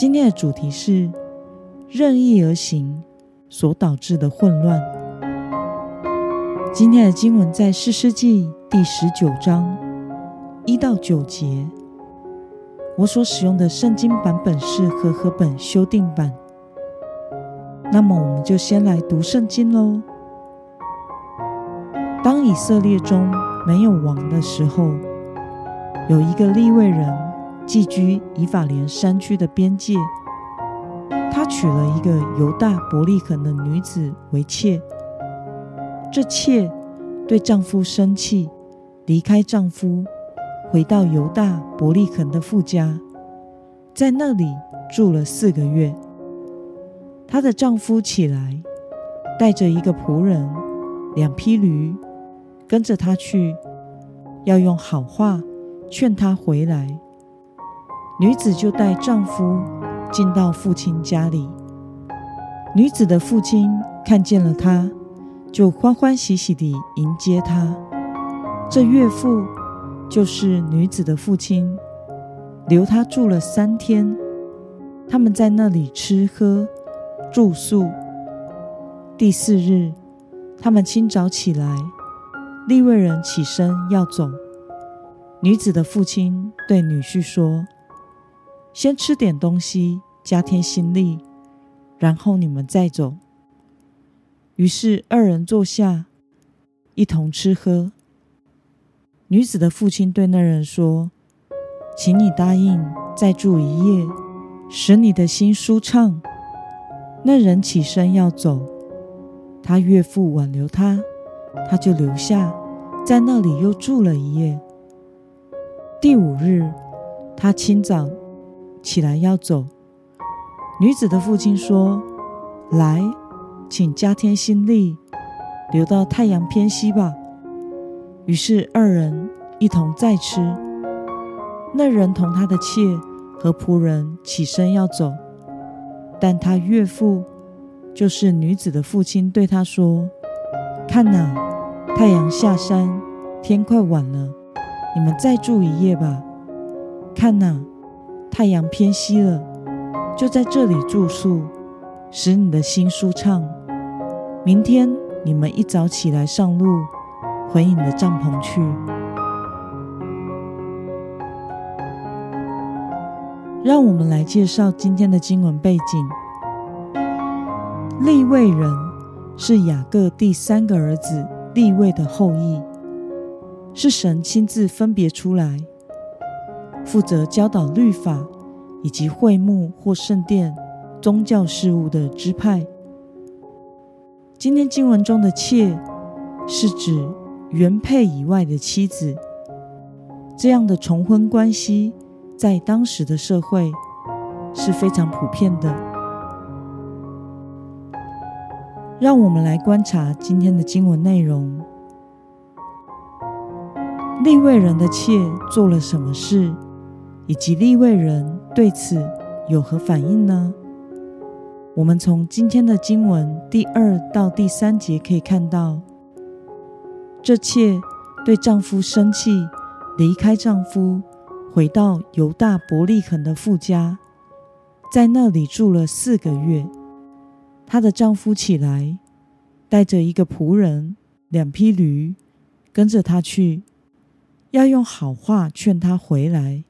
今天的主题是任意而行所导致的混乱。今天的经文在士师记第十九章一到九节。我所使用的圣经版本是和合本修订版。那么，我们就先来读圣经喽。当以色列中没有王的时候，有一个利未人。寄居以法莲山区的边界，他娶了一个犹大伯利恒的女子为妾。这妾对丈夫生气，离开丈夫，回到犹大伯利恒的父家，在那里住了四个月。她的丈夫起来，带着一个仆人、两匹驴，跟着她去，要用好话劝她回来。女子就带丈夫进到父亲家里。女子的父亲看见了她，就欢欢喜喜地迎接她。这岳父就是女子的父亲，留她住了三天。他们在那里吃喝住宿。第四日，他们清早起来，利未人起身要走。女子的父亲对女婿说。先吃点东西，加添心力，然后你们再走。于是二人坐下，一同吃喝。女子的父亲对那人说：“请你答应再住一夜，使你的心舒畅。”那人起身要走，他岳父挽留他，他就留下，在那里又住了一夜。第五日，他清早。起来要走，女子的父亲说：“来，请加添心力，留到太阳偏西吧。”于是二人一同再吃。那人同他的妾和仆人起身要走，但他岳父，就是女子的父亲，对他说：“看哪，太阳下山，天快晚了，你们再住一夜吧。看哪。”太阳偏西了，就在这里住宿，使你的心舒畅。明天你们一早起来上路，回你的帐篷去。让我们来介绍今天的经文背景。利未人是雅各第三个儿子利未的后裔，是神亲自分别出来。负责教导律法以及会幕或圣殿宗教事务的支派。今天经文中的妾是指原配以外的妻子，这样的重婚关系在当时的社会是非常普遍的。让我们来观察今天的经文内容：利未人的妾做了什么事？以及利未人对此有何反应呢？我们从今天的经文第二到第三节可以看到，这妾对丈夫生气，离开丈夫，回到犹大伯利恒的父家，在那里住了四个月。她的丈夫起来，带着一个仆人、两匹驴，跟着她去，要用好话劝她回来。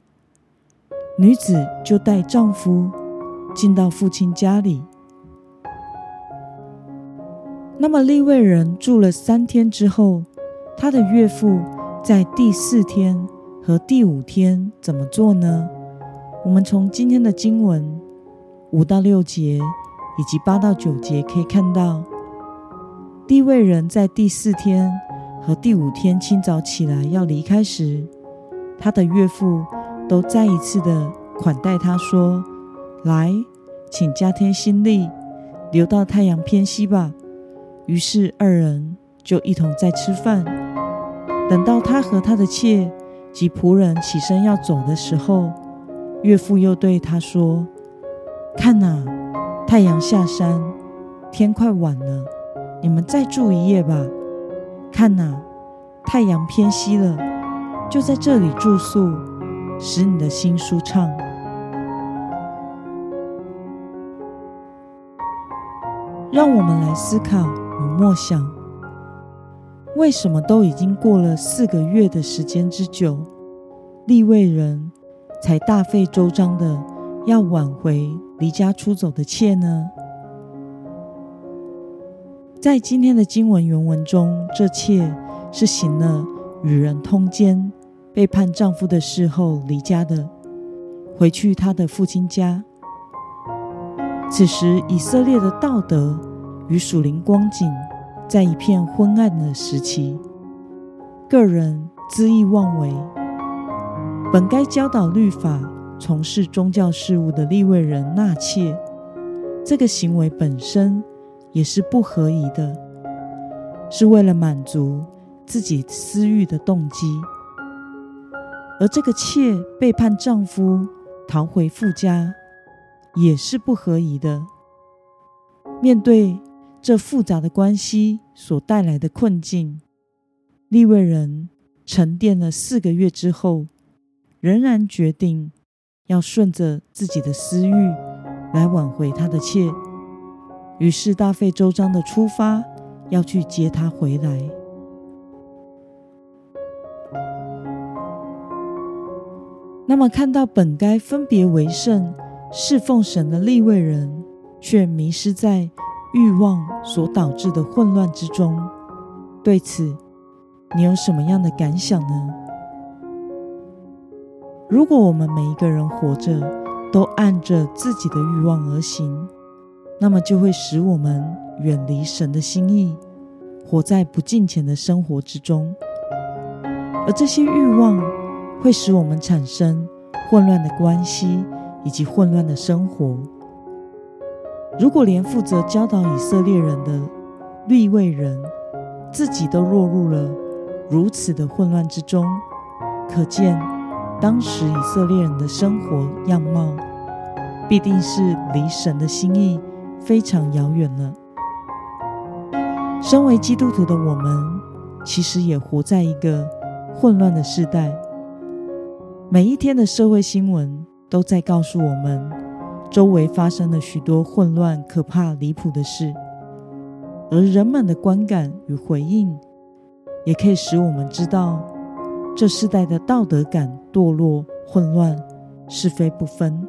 女子就带丈夫进到父亲家里。那么利未人住了三天之后，他的岳父在第四天和第五天怎么做呢？我们从今天的经文五到六节以及八到九节可以看到，利未人在第四天和第五天清早起来要离开时，他的岳父。都再一次的款待他说：“来，请加添心力，留到太阳偏西吧。”于是二人就一同在吃饭。等到他和他的妾及仆人起身要走的时候，岳父又对他说：“看哪，太阳下山，天快晚了，你们再住一夜吧。看哪，太阳偏西了，就在这里住宿，使你的心舒畅。”让我们来思考与默想：为什么都已经过了四个月的时间之久，利未人才大费周章的要挽回离家出走的妾呢？在今天的经文原文中，这妾是行了与人通奸、背叛丈夫的事后离家的，回去她的父亲家。此时，以色列的道德与属灵光景在一片昏暗的时期，个人恣意妄为。本该教导律法、从事宗教事务的立位人纳妾，这个行为本身也是不合宜的，是为了满足自己私欲的动机。而这个妾背叛丈夫，逃回父家。也是不合宜的。面对这复杂的关系所带来的困境，利未人沉淀了四个月之后，仍然决定要顺着自己的私欲来挽回他的妾，于是大费周章的出发，要去接她回来。那么，看到本该分别为圣。侍奉神的立位人，却迷失在欲望所导致的混乱之中。对此，你有什么样的感想呢？如果我们每一个人活着都按着自己的欲望而行，那么就会使我们远离神的心意，活在不敬虔的生活之中。而这些欲望会使我们产生混乱的关系。以及混乱的生活。如果连负责教导以色列人的利未人自己都落入了如此的混乱之中，可见当时以色列人的生活样貌必定是离神的心意非常遥远了。身为基督徒的我们，其实也活在一个混乱的时代。每一天的社会新闻。都在告诉我们，周围发生了许多混乱、可怕、离谱的事，而人们的观感与回应，也可以使我们知道，这世代的道德感堕落、混乱、是非不分。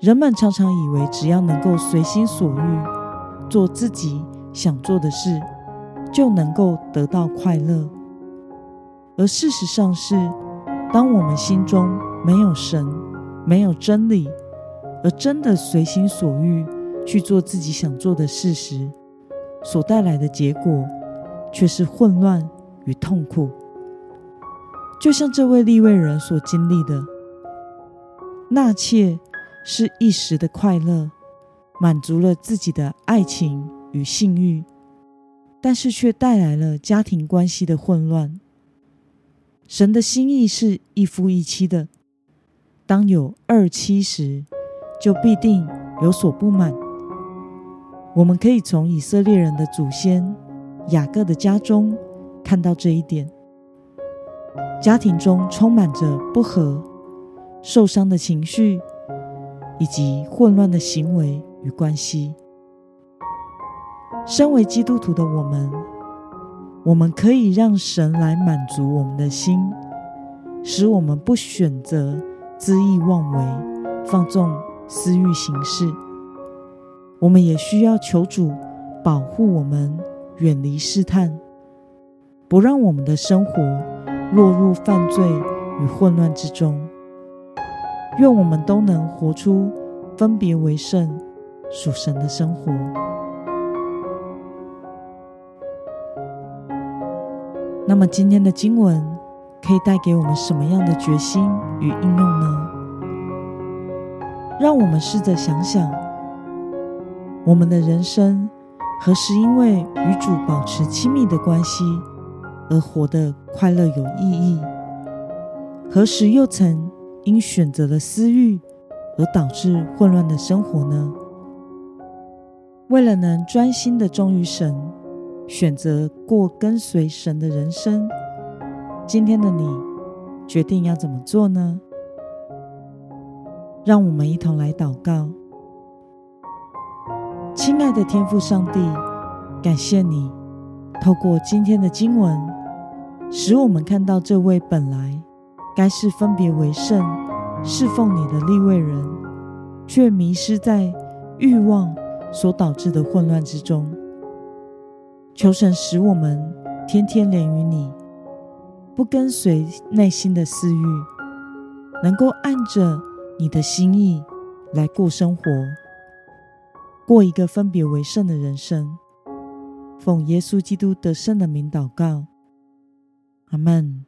人们常常以为，只要能够随心所欲，做自己想做的事，就能够得到快乐。而事实上是，当我们心中没有神，没有真理，而真的随心所欲去做自己想做的事时，所带来的结果却是混乱与痛苦。就像这位利未人所经历的，纳妾是一时的快乐，满足了自己的爱情与性欲，但是却带来了家庭关系的混乱。神的心意是一夫一妻的。当有二妻时，就必定有所不满。我们可以从以色列人的祖先雅各的家中看到这一点。家庭中充满着不和、受伤的情绪，以及混乱的行为与关系。身为基督徒的我们，我们可以让神来满足我们的心，使我们不选择。恣意妄为，放纵私欲行事，我们也需要求主保护我们，远离试探，不让我们的生活落入犯罪与混乱之中。愿我们都能活出分别为圣、属神的生活。那么今天的经文可以带给我们什么样的决心与应用呢？让我们试着想想，我们的人生何时因为与主保持亲密的关系而活得快乐有意义？何时又曾因选择了私欲而导致混乱的生活呢？为了能专心的忠于神，选择过跟随神的人生，今天的你决定要怎么做呢？让我们一同来祷告。亲爱的天父上帝，感谢你透过今天的经文，使我们看到这位本来该是分别为圣、侍奉你的立位人，却迷失在欲望所导致的混乱之中。求神使我们天天连于你，不跟随内心的私欲，能够按着你的心意来过生活，过一个分别为圣的人生。奉耶稣基督得胜的名祷告，阿门。